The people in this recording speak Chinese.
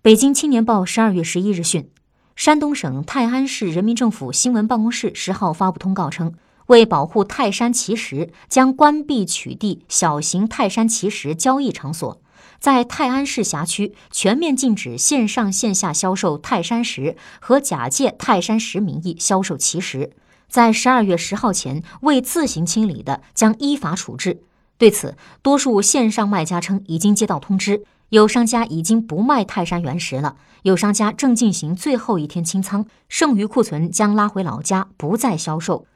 北京青年报十二月十一日讯，山东省泰安市人民政府新闻办公室十号发布通告称，为保护泰山奇石，将关闭取缔小型泰山奇石交易场所，在泰安市辖区全面禁止线上线下销售泰山石和假借泰山石名义销售奇石。在十二月十号前未自行清理的，将依法处置。对此，多数线上卖家称已经接到通知，有商家已经不卖泰山原石了，有商家正进行最后一天清仓，剩余库存将拉回老家，不再销售。